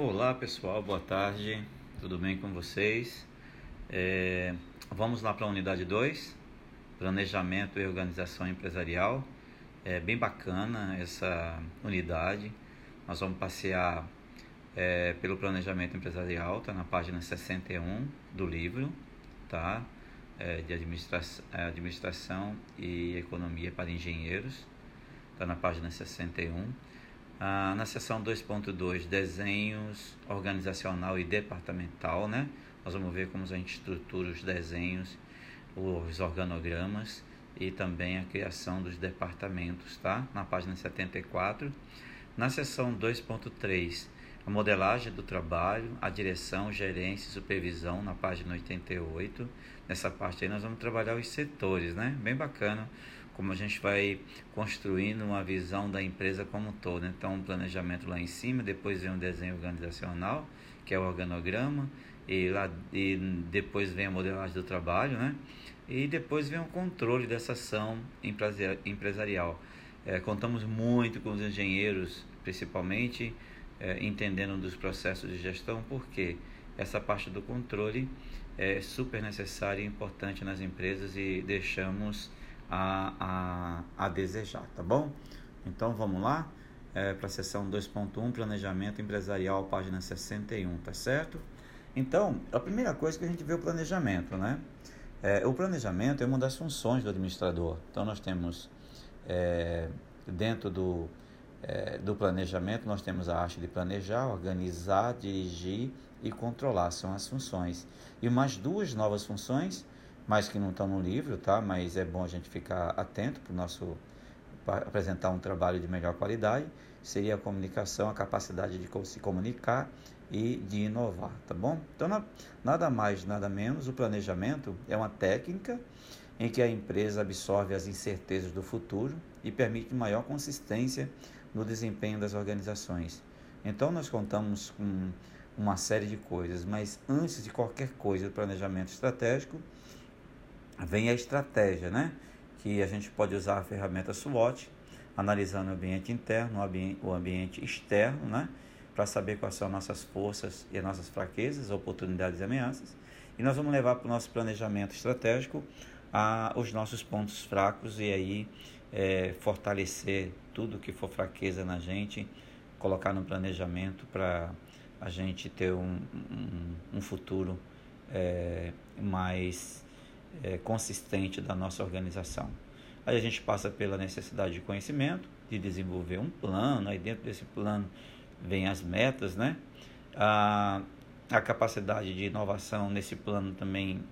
Olá pessoal, boa tarde, tudo bem com vocês? É, vamos lá para a unidade 2, Planejamento e Organização Empresarial. É bem bacana essa unidade. Nós vamos passear é, pelo planejamento empresarial, está na página 61 do livro, tá? É, de administração, é, administração e Economia para Engenheiros, está na página 61. Ah, na seção 2.2, desenhos organizacional e departamental, né? Nós vamos ver como a gente estrutura os desenhos, os organogramas e também a criação dos departamentos, tá? Na página 74. Na seção 2.3, a modelagem do trabalho, a direção, gerência e supervisão, na página 88. Nessa parte aí nós vamos trabalhar os setores, né? Bem bacana como a gente vai construindo uma visão da empresa como um todo. Então, um planejamento lá em cima, depois vem um desenho organizacional, que é o organograma, e, lá, e depois vem a modelagem do trabalho, né? E depois vem o controle dessa ação empresarial. É, contamos muito com os engenheiros, principalmente, é, entendendo dos processos de gestão, porque essa parte do controle é super necessária e importante nas empresas e deixamos a, a, a desejar, tá bom? Então vamos lá é, para a seção 2.1, Planejamento Empresarial, página 61, tá certo? Então, a primeira coisa que a gente vê é o planejamento, né? É, o planejamento é uma das funções do administrador. Então, nós temos é, dentro do, é, do planejamento, nós temos a arte de planejar, organizar, dirigir e controlar, são as funções. E mais duas novas funções mas que não estão no livro, tá? Mas é bom a gente ficar atento para o nosso para apresentar um trabalho de melhor qualidade. Seria a comunicação, a capacidade de se comunicar e de inovar, tá bom? Então, nada mais, nada menos, o planejamento é uma técnica em que a empresa absorve as incertezas do futuro e permite maior consistência no desempenho das organizações. Então, nós contamos com uma série de coisas, mas antes de qualquer coisa, o planejamento estratégico vem a estratégia, né? Que a gente pode usar a ferramenta SWOT, analisando o ambiente interno, o ambiente externo, né? Para saber quais são as nossas forças e as nossas fraquezas, oportunidades e ameaças. E nós vamos levar para o nosso planejamento estratégico a, os nossos pontos fracos e aí é, fortalecer tudo que for fraqueza na gente, colocar no planejamento para a gente ter um, um, um futuro é, mais é, consistente da nossa organização. Aí a gente passa pela necessidade de conhecimento, de desenvolver um plano, aí dentro desse plano vem as metas, né? A, a capacidade de inovação nesse plano também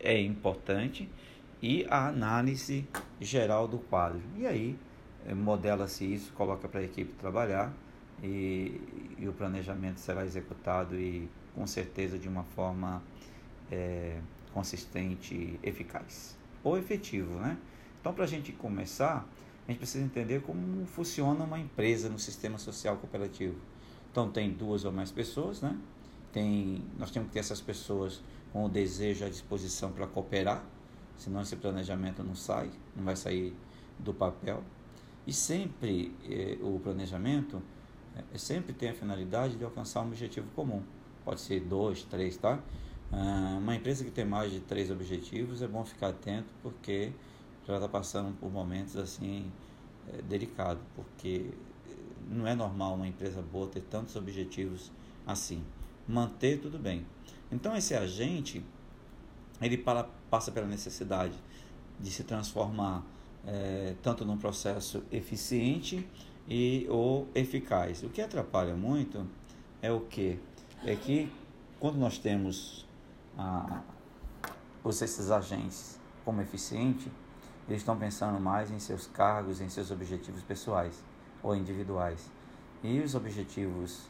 é importante e a análise geral do quadro. E aí é, modela-se isso, coloca para a equipe trabalhar e, e, o planejamento será executado e com certeza de uma forma é, consistente, eficaz ou efetivo, né? Então, para a gente começar, a gente precisa entender como funciona uma empresa no sistema social cooperativo. Então, tem duas ou mais pessoas, né? Tem, nós temos que ter essas pessoas com o desejo à disposição para cooperar, senão esse planejamento não sai, não vai sair do papel. E sempre eh, o planejamento eh, sempre tem a finalidade de alcançar um objetivo comum. Pode ser dois, três, tá? Ah, uma empresa que tem mais de três objetivos é bom ficar atento porque já está passando por momentos assim é, delicados, porque não é normal uma empresa boa ter tantos objetivos assim. Manter tudo bem. Então esse agente ele para, passa pela necessidade de se transformar é, tanto num processo eficiente e ou eficaz. O que atrapalha muito é o que é que quando nós temos a, os, esses agentes como eficiente, eles estão pensando mais em seus cargos, em seus objetivos pessoais ou individuais. E os objetivos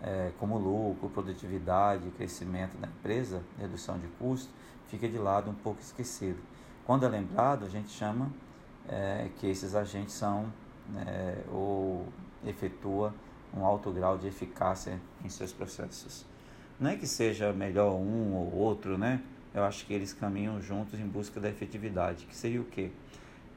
é, como lucro, produtividade, crescimento da empresa, redução de custo, fica de lado um pouco esquecido. Quando é lembrado, a gente chama é, que esses agentes são é, ou efetua um alto grau de eficácia em seus processos. Não é que seja melhor um ou outro, né? Eu acho que eles caminham juntos em busca da efetividade, que seria o quê?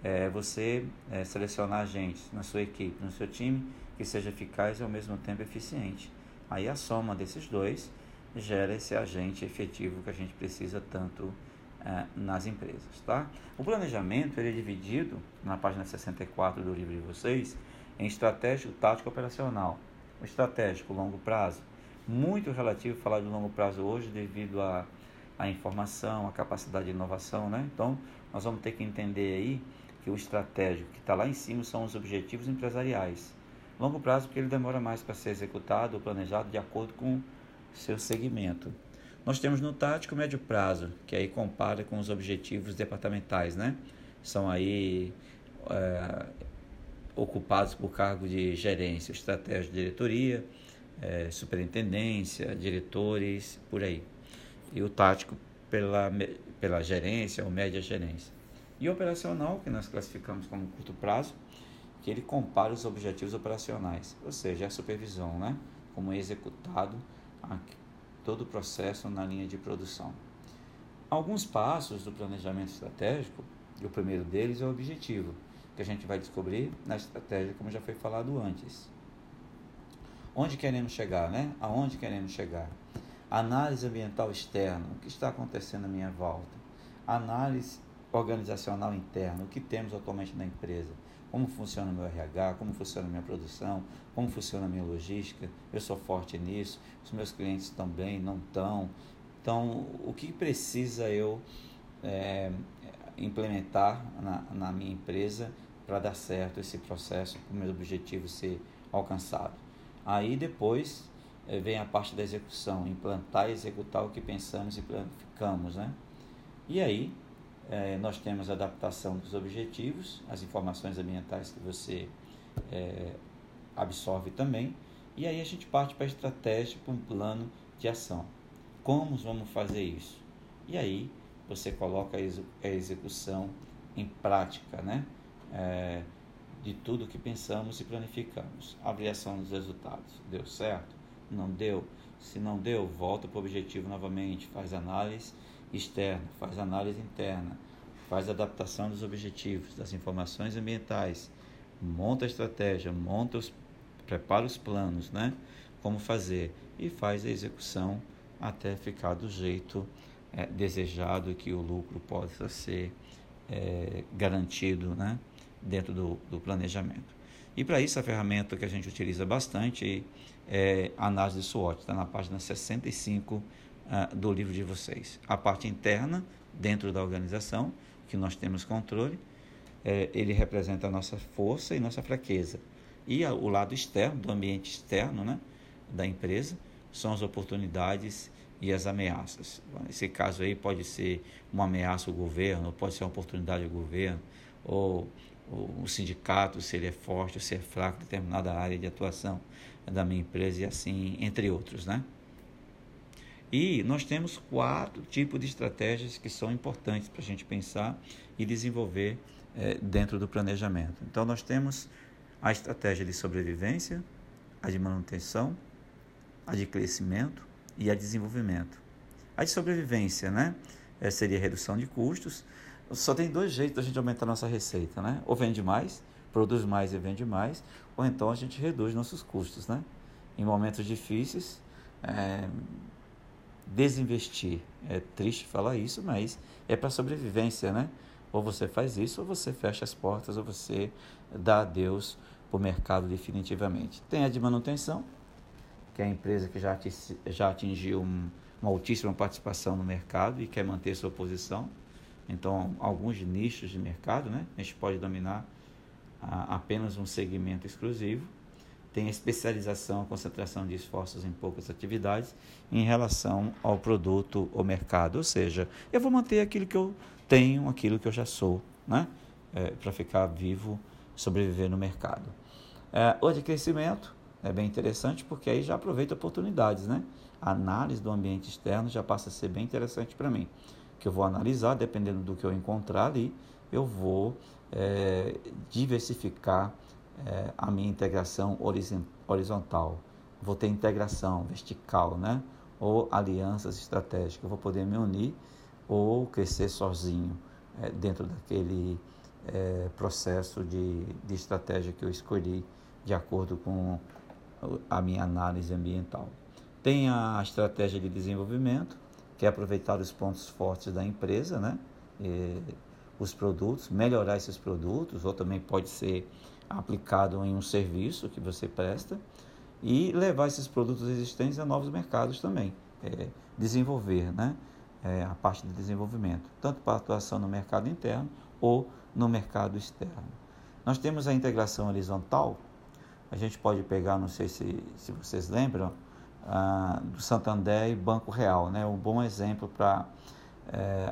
É você é, selecionar agentes na sua equipe, no seu time, que seja eficaz e ao mesmo tempo eficiente. Aí a soma desses dois gera esse agente efetivo que a gente precisa tanto é, nas empresas. Tá? O planejamento ele é dividido, na página 64 do livro de vocês, em estratégico, tático operacional. O estratégico, longo prazo, muito relativo falar de longo prazo hoje devido à a, a informação, a capacidade de inovação. Né? Então, nós vamos ter que entender aí que o estratégico que está lá em cima são os objetivos empresariais. Longo prazo porque ele demora mais para ser executado ou planejado de acordo com seu segmento. Nós temos no tático médio prazo, que aí compara com os objetivos departamentais, né? São aí é, ocupados por cargo de gerência, estratégia de diretoria, é, superintendência, diretores, por aí. E o tático pela, pela gerência ou média gerência. E operacional, que nós classificamos como curto prazo, que ele compara os objetivos operacionais, ou seja, a supervisão, né? como é executado todo o processo na linha de produção. Alguns passos do planejamento estratégico, e o primeiro deles é o objetivo, que a gente vai descobrir na estratégia, como já foi falado antes. Onde queremos chegar, né? Aonde queremos chegar? Análise ambiental externa, o que está acontecendo à minha volta. Análise organizacional interna, o que temos atualmente na empresa como funciona o meu RH, como funciona a minha produção, como funciona a minha logística, eu sou forte nisso, os meus clientes estão bem, não estão. Então, o que precisa eu é, implementar na, na minha empresa para dar certo esse processo, para o meu objetivo ser alcançado? Aí depois é, vem a parte da execução, implantar e executar o que pensamos e planificamos, né? E aí é, nós temos a adaptação dos objetivos, as informações ambientais que você é, absorve também, e aí a gente parte para a estratégia, para um plano de ação. Como vamos fazer isso? E aí você coloca a execução em prática, né? É, de tudo que pensamos e planificamos. Avaliação dos resultados. Deu certo? Não deu? Se não deu, volta para o objetivo novamente, faz análise externa, faz análise interna, faz adaptação dos objetivos, das informações ambientais, monta a estratégia, monta os, prepara os planos, né? Como fazer e faz a execução até ficar do jeito é, desejado que o lucro possa ser é, garantido, né? Dentro do, do planejamento. E para isso a ferramenta que a gente utiliza bastante é a análise de SWOT, está na página 65 uh, do livro de vocês. A parte interna, dentro da organização, que nós temos controle, é, ele representa a nossa força e nossa fraqueza. E a, o lado externo, do ambiente externo né, da empresa, são as oportunidades e as ameaças. Nesse caso aí pode ser uma ameaça ao governo, pode ser uma oportunidade ao governo, ou, ou o sindicato, se ele é forte ou se é fraco, determinada área de atuação da minha empresa e assim, entre outros, né? E nós temos quatro tipos de estratégias que são importantes para a gente pensar e desenvolver é, dentro do planejamento. Então, nós temos a estratégia de sobrevivência, a de manutenção, a de crescimento e a de desenvolvimento. A de sobrevivência, né? É, seria redução de custos. Só tem dois jeitos da gente aumentar nossa receita, né? Ou vende mais, produz mais e vende mais, ou então a gente reduz nossos custos, né? Em momentos difíceis, é, desinvestir. É triste falar isso, mas é para sobrevivência, né? Ou você faz isso, ou você fecha as portas, ou você dá adeus para o mercado definitivamente. Tem a de manutenção, que é a empresa que já, já atingiu um, uma altíssima participação no mercado e quer manter sua posição. Então, alguns nichos de mercado, né? A gente pode dominar a, apenas um segmento exclusivo tem especialização, concentração de esforços em poucas atividades em relação ao produto ou mercado. Ou seja, eu vou manter aquilo que eu tenho, aquilo que eu já sou, né? É, para ficar vivo, sobreviver no mercado. É, o de crescimento é bem interessante porque aí já aproveita oportunidades, né? A análise do ambiente externo já passa a ser bem interessante para mim, que eu vou analisar, dependendo do que eu encontrar ali, eu vou é, diversificar é, a minha integração horizontal. Vou ter integração vertical, né? Ou alianças estratégicas. Eu vou poder me unir ou crescer sozinho é, dentro daquele processo de, de estratégia que eu escolhi de acordo com a minha análise ambiental. Tem a estratégia de desenvolvimento, que é aproveitar os pontos fortes da empresa, né? E os produtos, melhorar esses produtos, ou também pode ser aplicado em um serviço que você presta, e levar esses produtos existentes a novos mercados também. É, desenvolver né? É, a parte de desenvolvimento, tanto para atuação no mercado interno ou no mercado externo. Nós temos a integração horizontal, a gente pode pegar, não sei se, se vocês lembram, do Santander e Banco Real, né? um bom exemplo para é,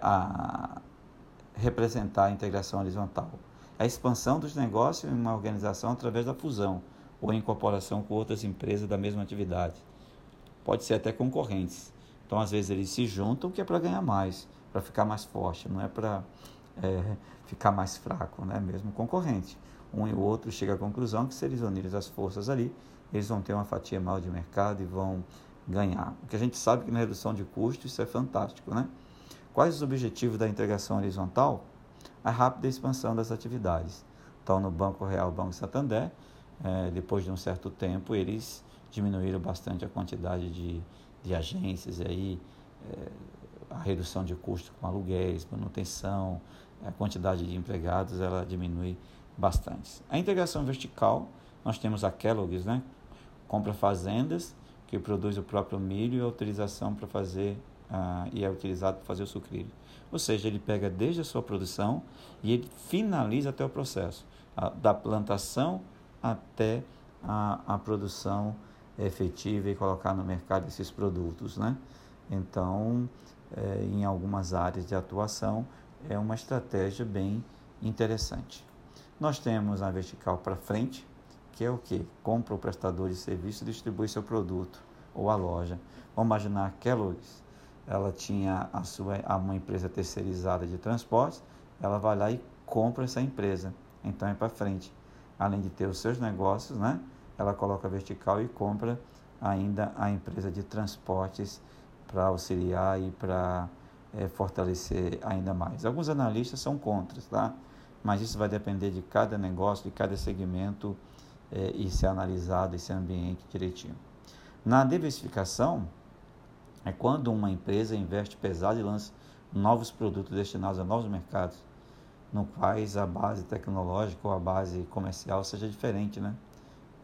representar a integração horizontal. A expansão dos negócios em uma organização através da fusão ou incorporação com outras empresas da mesma atividade. Pode ser até concorrentes. Então, às vezes, eles se juntam que é para ganhar mais, para ficar mais forte, não é para é, ficar mais fraco, né? mesmo concorrente. Um e o outro chega à conclusão que se eles unirem as forças ali, eles vão ter uma fatia maior de mercado e vão ganhar. Porque a gente sabe que na redução de custos isso é fantástico, né? Quais os objetivos da integração horizontal? A rápida expansão das atividades. Então, no Banco Real, Banco Santander, é, depois de um certo tempo, eles diminuíram bastante a quantidade de, de agências, aí, é, a redução de custos com aluguéis, manutenção, a quantidade de empregados, ela diminui bastante. A integração vertical, nós temos a Kellogg's, né? Compra fazendas, que produz o próprio milho e a autorização para fazer ah, e é utilizado para fazer o sucrilho. Ou seja, ele pega desde a sua produção e ele finaliza até o processo, da plantação até a, a produção efetiva e colocar no mercado esses produtos. Né? Então, é, em algumas áreas de atuação, é uma estratégia bem interessante. Nós temos a vertical para frente, que é o que? Compra o prestador de serviço e distribui seu produto, ou a loja. Vamos imaginar Kellogg's ela tinha a sua uma empresa terceirizada de transportes, ela vai lá e compra essa empresa. Então é para frente. Além de ter os seus negócios, né? Ela coloca vertical e compra ainda a empresa de transportes para auxiliar e para é, fortalecer ainda mais. Alguns analistas são contra, tá? Mas isso vai depender de cada negócio, de cada segmento é, e ser analisado esse ambiente direitinho. Na diversificação, é quando uma empresa investe pesado e lança novos produtos destinados a novos mercados, no quais a base tecnológica ou a base comercial seja diferente né,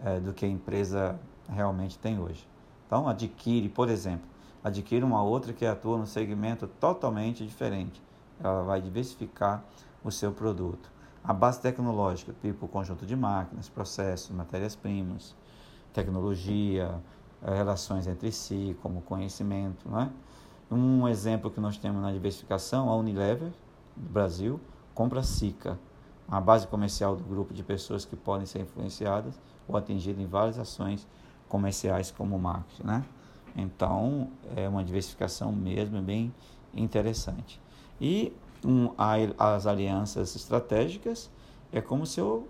é, do que a empresa realmente tem hoje. Então, adquire, por exemplo, adquire uma outra que atua no segmento totalmente diferente. Ela vai diversificar o seu produto. A base tecnológica, tipo conjunto de máquinas, processos, matérias-primas, tecnologia, eh, relações entre si, como conhecimento. Não é? Um exemplo que nós temos na diversificação, a Unilever, do Brasil, compra a SICA, uma base comercial do grupo de pessoas que podem ser influenciadas ou atingidas em várias ações comerciais como marketing. Né? Então, é uma diversificação mesmo bem interessante. E um, as alianças estratégicas é como se eu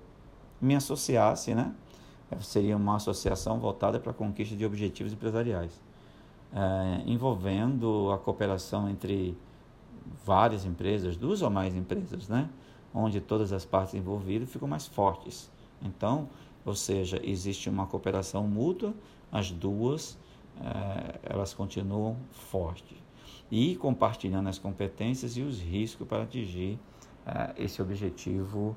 me associasse, né? seria uma associação voltada para a conquista de objetivos empresariais, é, envolvendo a cooperação entre várias empresas, duas ou mais empresas, né? onde todas as partes envolvidas ficam mais fortes. Então, ou seja, existe uma cooperação mútua, as duas é, elas continuam fortes e compartilhando as competências e os riscos para atingir é, esse objetivo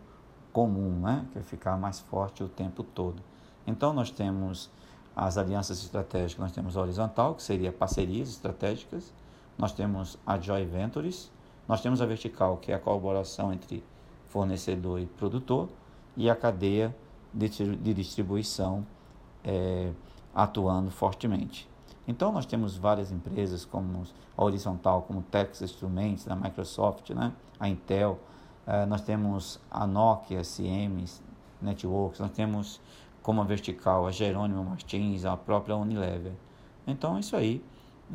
comum, né? que é ficar mais forte o tempo todo. Então, nós temos as alianças estratégicas, nós temos a horizontal, que seria parcerias estratégicas, nós temos a joint ventures, nós temos a vertical, que é a colaboração entre fornecedor e produtor, e a cadeia de distribuição é, atuando fortemente. Então, nós temos várias empresas, como a horizontal, como Texas Instruments, da Microsoft, né? a Intel, é, nós temos a Nokia, Siemens Networks, nós temos como a vertical, a Jerônimo Martins, a própria Unilever. Então, isso aí,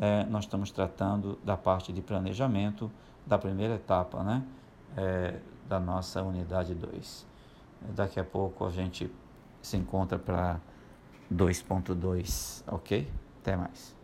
é, nós estamos tratando da parte de planejamento da primeira etapa, né? É, da nossa unidade 2. Daqui a pouco a gente se encontra para 2.2, ok? Até mais.